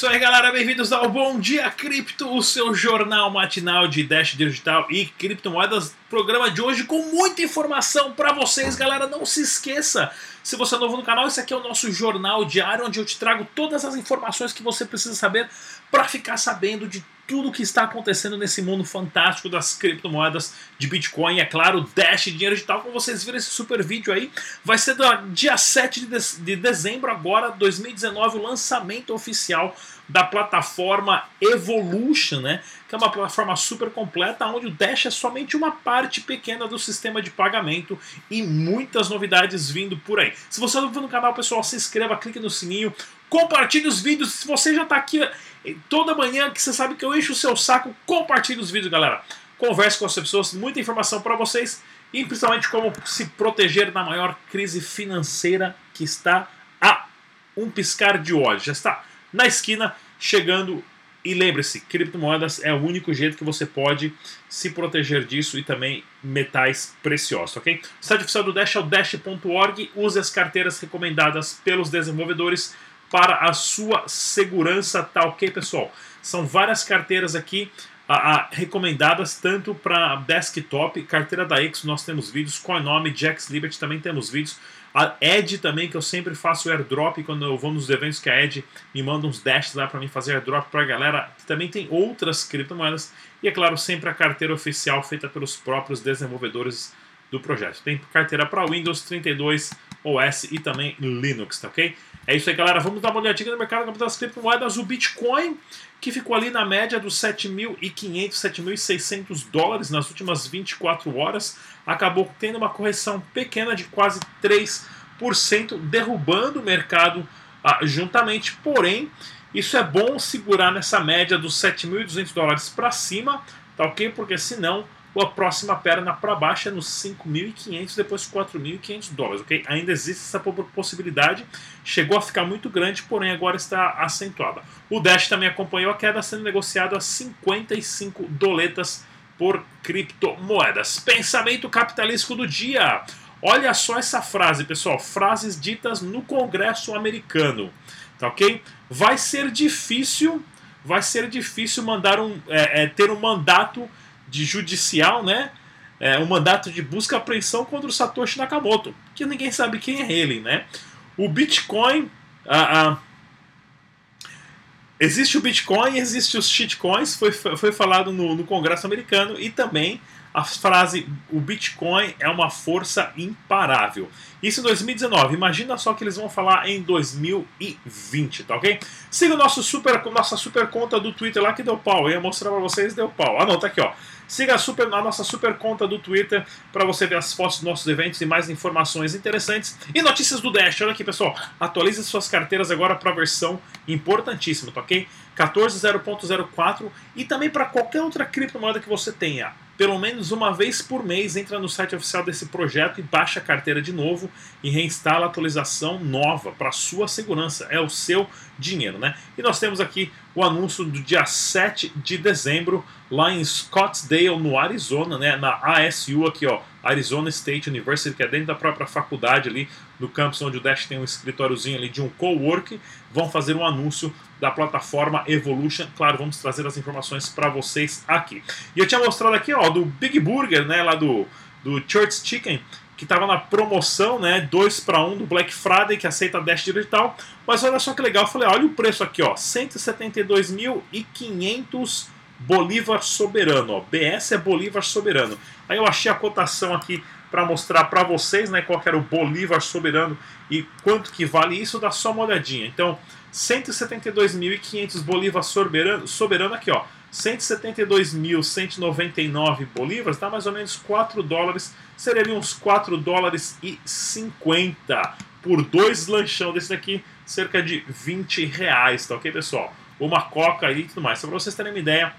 isso aí, galera. Bem-vindos ao Bom Dia Cripto, o seu jornal matinal de Dash Digital e criptomoedas. Programa de hoje com muita informação para vocês, galera. Não se esqueça, se você é novo no canal, esse aqui é o nosso jornal diário onde eu te trago todas as informações que você precisa saber para ficar sabendo de tudo que está acontecendo nesse mundo fantástico das criptomoedas de Bitcoin. É claro, Dash Dinheiro Digital, como vocês viram esse super vídeo aí, vai ser dia 7 de, de dezembro agora, 2019, o lançamento oficial da plataforma Evolution, né? Que é uma plataforma super completa, onde o Dash é somente uma parte pequena do sistema de pagamento e muitas novidades vindo por aí. Se você é novo no canal, pessoal, se inscreva, clique no sininho, compartilhe os vídeos. Se você já está aqui toda manhã, que você sabe que eu encho o seu saco, compartilhe os vídeos, galera. Converse com as pessoas, muita informação para vocês e principalmente como se proteger da maior crise financeira que está a um piscar de olhos. Já está na esquina, chegando. E lembre-se, criptomoedas é o único jeito que você pode se proteger disso e também metais preciosos, ok? O site oficial do Dash é o dash.org. Use as carteiras recomendadas pelos desenvolvedores para a sua segurança, tá ok, pessoal? São várias carteiras aqui a, a, recomendadas tanto para desktop, carteira da X, nós temos vídeos, Coinome, Jax Liberty também temos vídeos. A Ed também, que eu sempre faço airdrop quando eu vou nos eventos que a Ed me manda uns dashes lá para mim fazer airdrop para a galera. Também tem outras criptomoedas e, é claro, sempre a carteira oficial feita pelos próprios desenvolvedores do projeto. Tem carteira para Windows 32 OS e também Linux, tá ok? É isso aí, galera. Vamos dar uma olhadinha no mercado das criptomoedas. O Bitcoin, que ficou ali na média dos 7.500, 7.600 dólares nas últimas 24 horas, acabou tendo uma correção pequena de quase 3%, derrubando o mercado ah, juntamente. Porém, isso é bom segurar nessa média dos 7.200 dólares para cima, tá ok? Porque senão a próxima perna para baixo é nos 5.500, depois 4.500 dólares, ok? Ainda existe essa possibilidade, chegou a ficar muito grande, porém agora está acentuada. O Dash também acompanhou a queda sendo negociado a 55 doletas por criptomoedas. Pensamento capitalístico do dia. Olha só essa frase, pessoal. Frases ditas no Congresso americano, tá ok? Vai ser difícil, vai ser difícil mandar um, é, é, ter um mandato de judicial, né? É, um mandato de busca e apreensão contra o Satoshi Nakamoto, que ninguém sabe quem é ele, né? O Bitcoin. A, a, existe o Bitcoin, existe os shitcoins, foi, foi falado no, no Congresso americano, e também a frase o Bitcoin é uma força imparável. Isso em 2019. Imagina só que eles vão falar em 2020, tá ok? Siga o nosso super, nossa super conta do Twitter lá que deu pau. Eu ia mostrar pra vocês, deu pau. Ah não, tá aqui ó. Siga a, super, a nossa super conta do Twitter para você ver as fotos dos nossos eventos e mais informações interessantes. E notícias do Dash. Olha aqui, pessoal. Atualize suas carteiras agora para a versão importantíssima, tá ok? 14.0.04 e também para qualquer outra criptomoeda que você tenha pelo menos uma vez por mês entra no site oficial desse projeto e baixa a carteira de novo e reinstala a atualização nova para sua segurança. É o seu dinheiro, né? E nós temos aqui o anúncio do dia 7 de dezembro lá em Scottsdale, no Arizona, né? Na ASU aqui, ó, Arizona State University, que é dentro da própria faculdade ali, no campus onde o Dash tem um escritóriozinho ali de um co-work, vão fazer um anúncio da plataforma Evolution. Claro, vamos trazer as informações para vocês aqui. E eu tinha mostrado aqui, ó, do Big Burger, né, lá do, do Church Chicken, que estava na promoção, né, 2 para 1 do Black Friday, que aceita Dash digital. Mas olha só que legal, eu falei, olha o preço aqui, ó, 172.500 Bolívar Soberano, ó. BS é Bolívar Soberano. Aí eu achei a cotação aqui para mostrar para vocês, né, qual era o Bolívar Soberano e quanto que vale isso, dá só uma olhadinha. Então, 172.500 bolívares soberano, soberano aqui, ó. 172.199 bolívares, dá mais ou menos 4 dólares, seria ali uns 4 dólares e 50 por dois lanchão desse daqui, cerca de 20 reais, tá ok, pessoal? Uma coca e tudo mais. Só para vocês terem uma ideia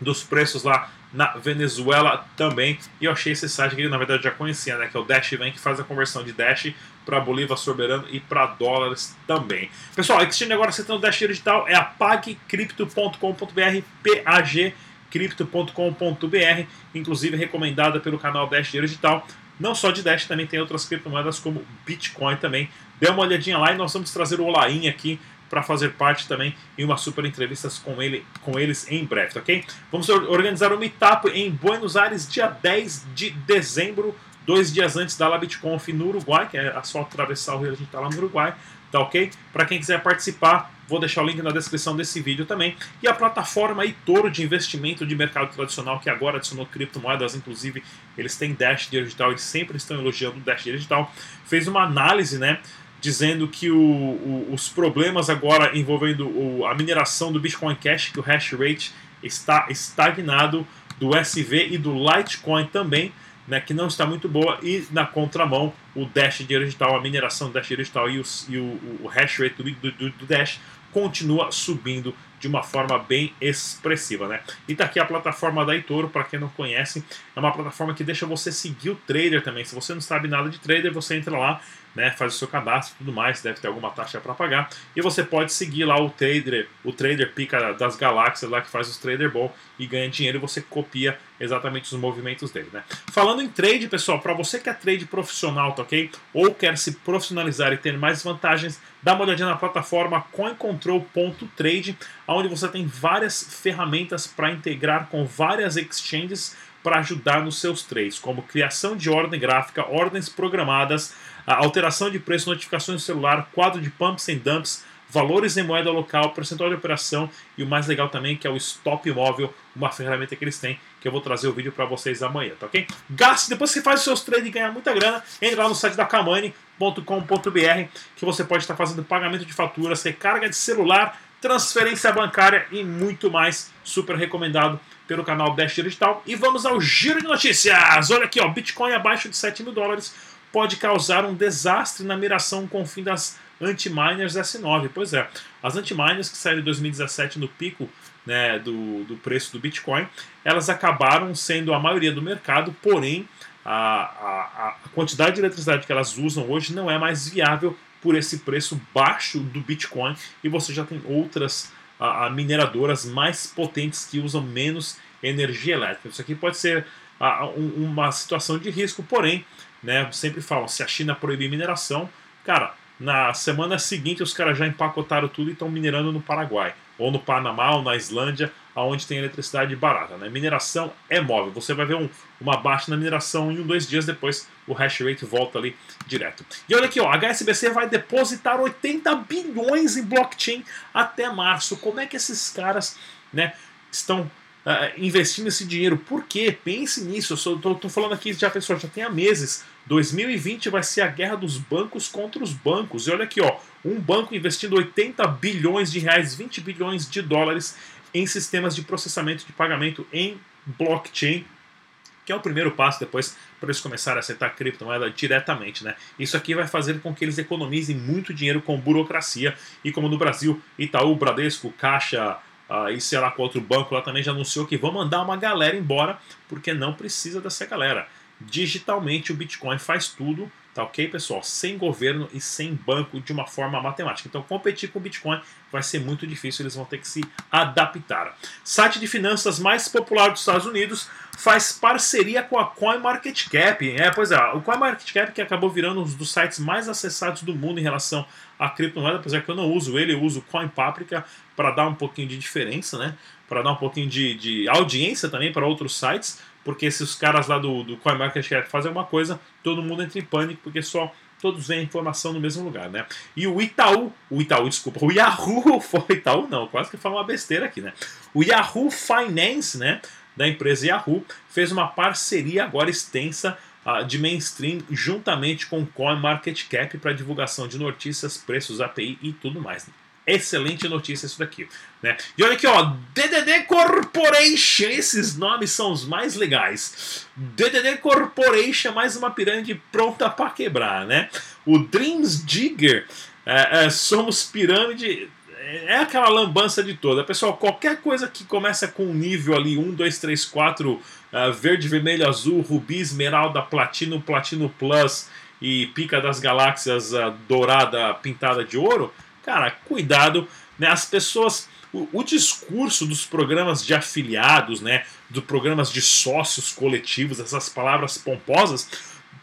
dos preços lá na Venezuela também. E eu achei esse site que na verdade já conhecia, né? Que é o Dash Bank, que faz a conversão de Dash para Bolívar Soberano e para dólares também. Pessoal, exchange agora aceitando Dash Digital é a pagcrypto.com.br, pagcrypto.com.br, inclusive recomendada pelo canal Dash Digital. Não só de Dash, também tem outras criptomoedas como Bitcoin também. Dê uma olhadinha lá e nós vamos trazer o Olain aqui para fazer parte também em uma super entrevista com, ele, com eles em breve, ok? Vamos organizar um Meetup em Buenos Aires, dia 10 de dezembro, dois dias antes da LabitConf no Uruguai, que é só atravessar o rio, a gente está lá no Uruguai, tá ok? Para quem quiser participar, vou deixar o link na descrição desse vídeo também. E a plataforma Itoro de investimento de mercado tradicional, que agora adicionou criptomoedas, inclusive eles têm Dash Digital, eles sempre estão elogiando o Dash Digital, fez uma análise, né? Dizendo que o, o, os problemas agora envolvendo o, a mineração do Bitcoin Cash, que o hash rate está estagnado, do SV e do Litecoin também, né, que não está muito boa, e na contramão o Dash digital, a mineração do Dash digital e, o, e o hash rate do, do, do Dash continua subindo de uma forma bem expressiva, né? E tá aqui a plataforma da Itoro, para quem não conhece, é uma plataforma que deixa você seguir o trader também. Se você não sabe nada de trader, você entra lá, né, faz o seu cadastro e tudo mais, deve ter alguma taxa para pagar, e você pode seguir lá o trader, o trader pica das galáxias lá que faz os trader bom e ganha dinheiro e você copia exatamente os movimentos dele, né? Falando em trade, pessoal, para você que é trade profissional, tá ok? Ou quer se profissionalizar e ter mais vantagens, dá uma olhadinha na plataforma coincontrol.trade, onde você tem várias ferramentas para integrar com várias exchanges para ajudar nos seus trades, como criação de ordem gráfica, ordens programadas, alteração de preço, notificações do celular, quadro de pumps and dumps, valores em moeda local, percentual de operação e o mais legal também que é o stop móvel, uma ferramenta que eles têm, que eu vou trazer o vídeo para vocês amanhã, tá ok? Gaste, depois que faz os seus trades e ganhar muita grana, entre lá no site da Kamani.com.br que você pode estar fazendo pagamento de faturas, recarga de celular, transferência bancária e muito mais. Super recomendado pelo canal Dash Digital. E vamos ao giro de notícias. Olha aqui, ó, Bitcoin abaixo de 7 mil dólares pode causar um desastre na miração com o fim das anti-miners S9. Pois é, as anti-miners que saíram em 2017 no pico né, do, do preço do Bitcoin, elas acabaram sendo a maioria do mercado, porém a, a, a quantidade de eletricidade que elas usam hoje não é mais viável por esse preço baixo do Bitcoin e você já tem outras a, a mineradoras mais potentes que usam menos energia elétrica. Isso aqui pode ser um, uma situação de risco, porém, né, sempre falam, se a China proibir mineração, cara, na semana seguinte os caras já empacotaram tudo e estão minerando no Paraguai, ou no Panamá, ou na Islândia, onde tem eletricidade barata. Né? Mineração é móvel. Você vai ver um, uma baixa na mineração em um, dois dias depois o hash rate volta ali direto. E olha aqui, ó, a HSBC vai depositar 80 bilhões em blockchain até março. Como é que esses caras né, estão uh, investindo esse dinheiro. Por quê? Pense nisso. Eu estou falando aqui já, pessoal, já tem há meses. 2020 vai ser a guerra dos bancos contra os bancos. E olha aqui, ó, um banco investindo 80 bilhões de reais, 20 bilhões de dólares em sistemas de processamento de pagamento em blockchain, que é o primeiro passo depois para eles começarem a aceitar criptomoeda diretamente, né? Isso aqui vai fazer com que eles economizem muito dinheiro com burocracia e como no Brasil, Itaú, Bradesco, Caixa, Uh, e sei lá qual outro banco lá também já anunciou que vão mandar uma galera embora porque não precisa dessa galera. Digitalmente o Bitcoin faz tudo, tá ok, pessoal? Sem governo e sem banco de uma forma matemática. Então competir com o Bitcoin vai ser muito difícil, eles vão ter que se adaptar. Site de finanças mais popular dos Estados Unidos faz parceria com a CoinMarketCap. É, pois é, o CoinMarketCap que acabou virando um dos sites mais acessados do mundo em relação a criptomoeda, apesar que eu não uso ele, eu uso Coin Paprika para dar um pouquinho de diferença, né? Para dar um pouquinho de, de audiência também para outros sites, porque se os caras lá do, do CoinMarketCap fazem uma coisa, todo mundo entra em pânico, porque só todos veem a informação no mesmo lugar, né? E o Itaú, o Itaú, desculpa, o Yahoo, foi Itaú não, quase que fala uma besteira aqui, né? O Yahoo Finance, né, da empresa Yahoo, fez uma parceria agora extensa de mainstream juntamente com o CoinMarketCap para divulgação de notícias, preços, API e tudo mais. Excelente notícia isso daqui. Né? E olha aqui, ó, DDD Corporation, esses nomes são os mais legais. DDD Corporation, mais uma pirâmide pronta para quebrar, né? O Dreams Digger, é, é, somos pirâmide, é aquela lambança de toda. Pessoal, qualquer coisa que começa com um nível ali, 1, 2, 3, 4, verde, vermelho, azul, rubi, esmeralda, platino, platino plus e pica das galáxias uh, dourada pintada de ouro, cara, cuidado, né? As pessoas. O, o, discurso dos programas de afiliados, né? Dos programas de sócios coletivos, essas palavras pomposas,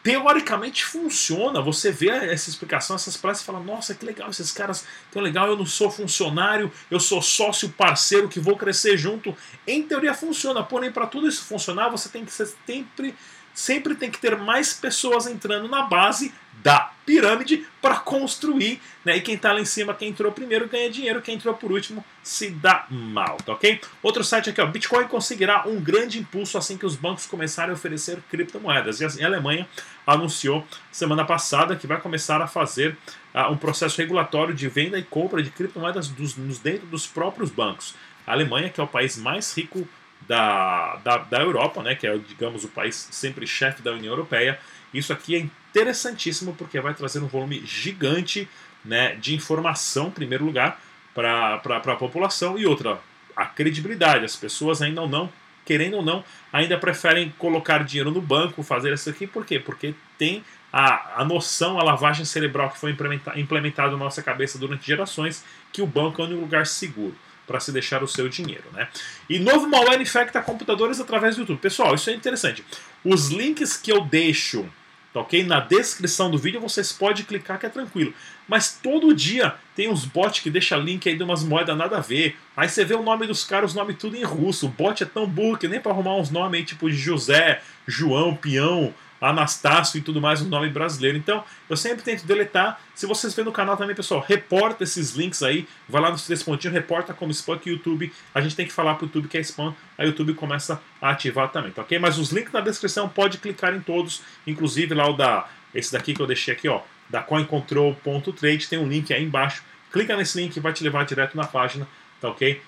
teoricamente funciona. Você vê essa explicação, essas palestras e fala: nossa, que legal, esses caras tão legal. Eu não sou funcionário, eu sou sócio parceiro que vou crescer junto. Em teoria funciona, porém, para tudo isso funcionar, você tem que ser sempre sempre tem que ter mais pessoas entrando na base da pirâmide para construir, né? E quem está lá em cima, quem entrou primeiro ganha dinheiro, quem entrou por último se dá mal, tá ok? Outro site aqui, ó, Bitcoin conseguirá um grande impulso assim que os bancos começarem a oferecer criptomoedas. E a Alemanha anunciou semana passada que vai começar a fazer uh, um processo regulatório de venda e compra de criptomoedas dos, dentro dos próprios bancos. A Alemanha, que é o país mais rico da, da, da Europa, né, que é, digamos, o país sempre chefe da União Europeia. Isso aqui é interessantíssimo porque vai trazer um volume gigante né, de informação, em primeiro lugar, para a população, e outra, a credibilidade. As pessoas ainda ou não, querendo ou não, ainda preferem colocar dinheiro no banco, fazer isso aqui, por quê? Porque tem a, a noção, a lavagem cerebral que foi implementada na nossa cabeça durante gerações, que o banco é um lugar seguro para se deixar o seu dinheiro. Né? E novo malware infecta computadores através do YouTube. Pessoal, isso é interessante. Os links que eu deixo tá ok? Na descrição do vídeo vocês podem clicar que é tranquilo. Mas todo dia tem uns bots que deixa link aí de umas moedas nada a ver. Aí você vê o nome dos caras, os nomes tudo em russo. O bot é tão burro que nem para arrumar uns nomes aí tipo de José, João, Peão, Anastácio e tudo mais, um nome brasileiro. Então, eu sempre tento deletar. Se vocês verem no canal também, pessoal, reporta esses links aí. Vai lá nos três pontinhos, reporta como spam que o YouTube. A gente tem que falar pro YouTube que é spam. Aí o YouTube começa a ativar também, tá ok? Mas os links na descrição pode clicar em todos, inclusive lá o da. Esse daqui que eu deixei aqui, ó, da coincontrol.trade, tem um link aí embaixo. Clica nesse link vai te levar direto na página, tá ok?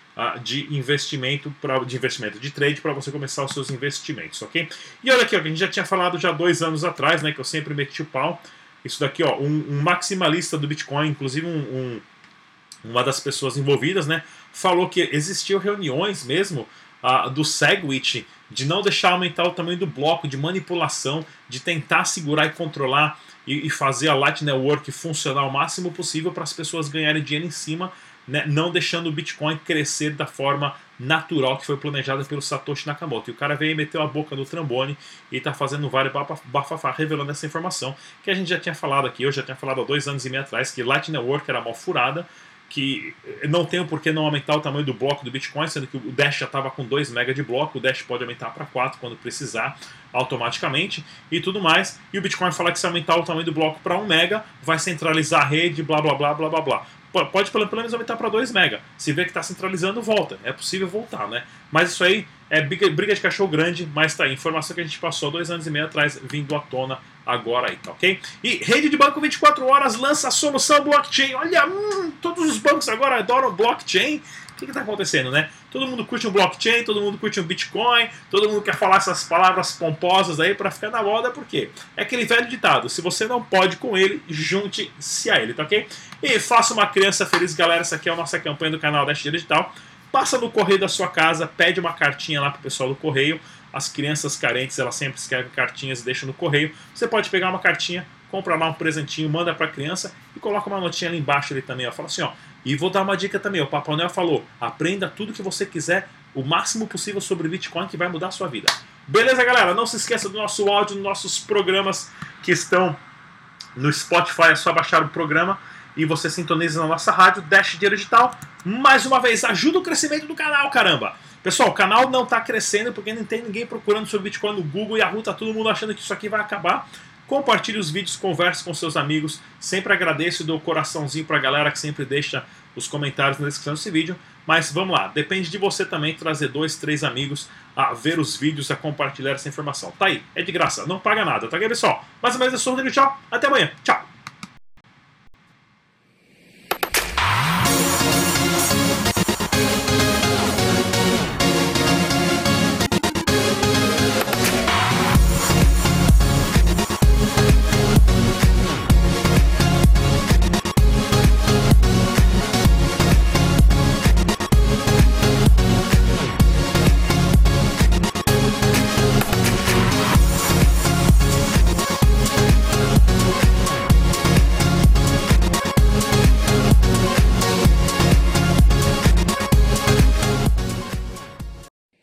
De investimento para de investimento de trade para você começar os seus investimentos, ok? E olha aqui, ó, a gente já tinha falado já dois anos atrás, né, que eu sempre meti o pau. Isso daqui, ó, um, um maximalista do Bitcoin, inclusive um, um, uma das pessoas envolvidas, né, falou que existiam reuniões mesmo uh, do Segwit de não deixar aumentar o tamanho do bloco, de manipulação, de tentar segurar e controlar e fazer a Light Network funcionar o máximo possível para as pessoas ganharem dinheiro em cima né, não deixando o Bitcoin crescer da forma natural que foi planejada pelo Satoshi Nakamoto. E o cara veio e meteu a boca no trambone e está fazendo vários bafafá revelando essa informação que a gente já tinha falado aqui, eu já tinha falado há dois anos e meio atrás, que Light Network era mal furada, que não tem por que não aumentar o tamanho do bloco do Bitcoin, sendo que o Dash já estava com 2 MB de bloco, o Dash pode aumentar para 4 quando precisar, automaticamente, e tudo mais. E o Bitcoin fala que se aumentar o tamanho do bloco para 1 MB, vai centralizar a rede, blá blá blá blá blá blá pode pelo menos aumentar para 2 mega. Se vê que está centralizando, volta. É possível voltar, né? Mas isso aí é briga, de cachorro grande, mas tá aí. Informação que a gente passou dois anos e meio atrás, vindo à tona agora aí, tá ok? E rede de banco 24 horas lança a solução blockchain. Olha, hum, todos os bancos agora adoram blockchain. O que está acontecendo, né? Todo mundo curte um blockchain, todo mundo curte um Bitcoin, todo mundo quer falar essas palavras pomposas aí para ficar na moda, por quê? É aquele velho ditado: se você não pode com ele, junte-se a ele, tá ok? E faça uma criança feliz, galera. Essa aqui é a nossa campanha do canal Dash Digital. Passa no correio da sua casa, pede uma cartinha lá pro pessoal do correio. As crianças carentes, elas sempre escrevem cartinhas e deixam no correio. Você pode pegar uma cartinha, compra lá um presentinho, manda para a criança e coloca uma notinha ali embaixo ali também. Ó. Fala assim, ó. E vou dar uma dica também. O Papai Noel falou: aprenda tudo que você quiser, o máximo possível sobre Bitcoin, que vai mudar a sua vida. Beleza, galera? Não se esqueça do nosso áudio, dos nossos programas que estão no Spotify. É só baixar o programa e você sintoniza na nossa rádio Dash Dinheiro Digital. Mais uma vez, ajuda o crescimento do canal, caramba! Pessoal, o canal não está crescendo porque não tem ninguém procurando sobre Bitcoin no Google e a Yahoo, tá todo mundo achando que isso aqui vai acabar. Compartilhe os vídeos, converse com seus amigos. Sempre agradeço e dou coraçãozinho para a galera que sempre deixa os comentários na descrição desse vídeo. Mas vamos lá, depende de você também trazer dois, três amigos a ver os vídeos, a compartilhar essa informação. Tá aí, é de graça, não paga nada, tá ok, pessoal? Mais ou é só, tchau, até amanhã, tchau!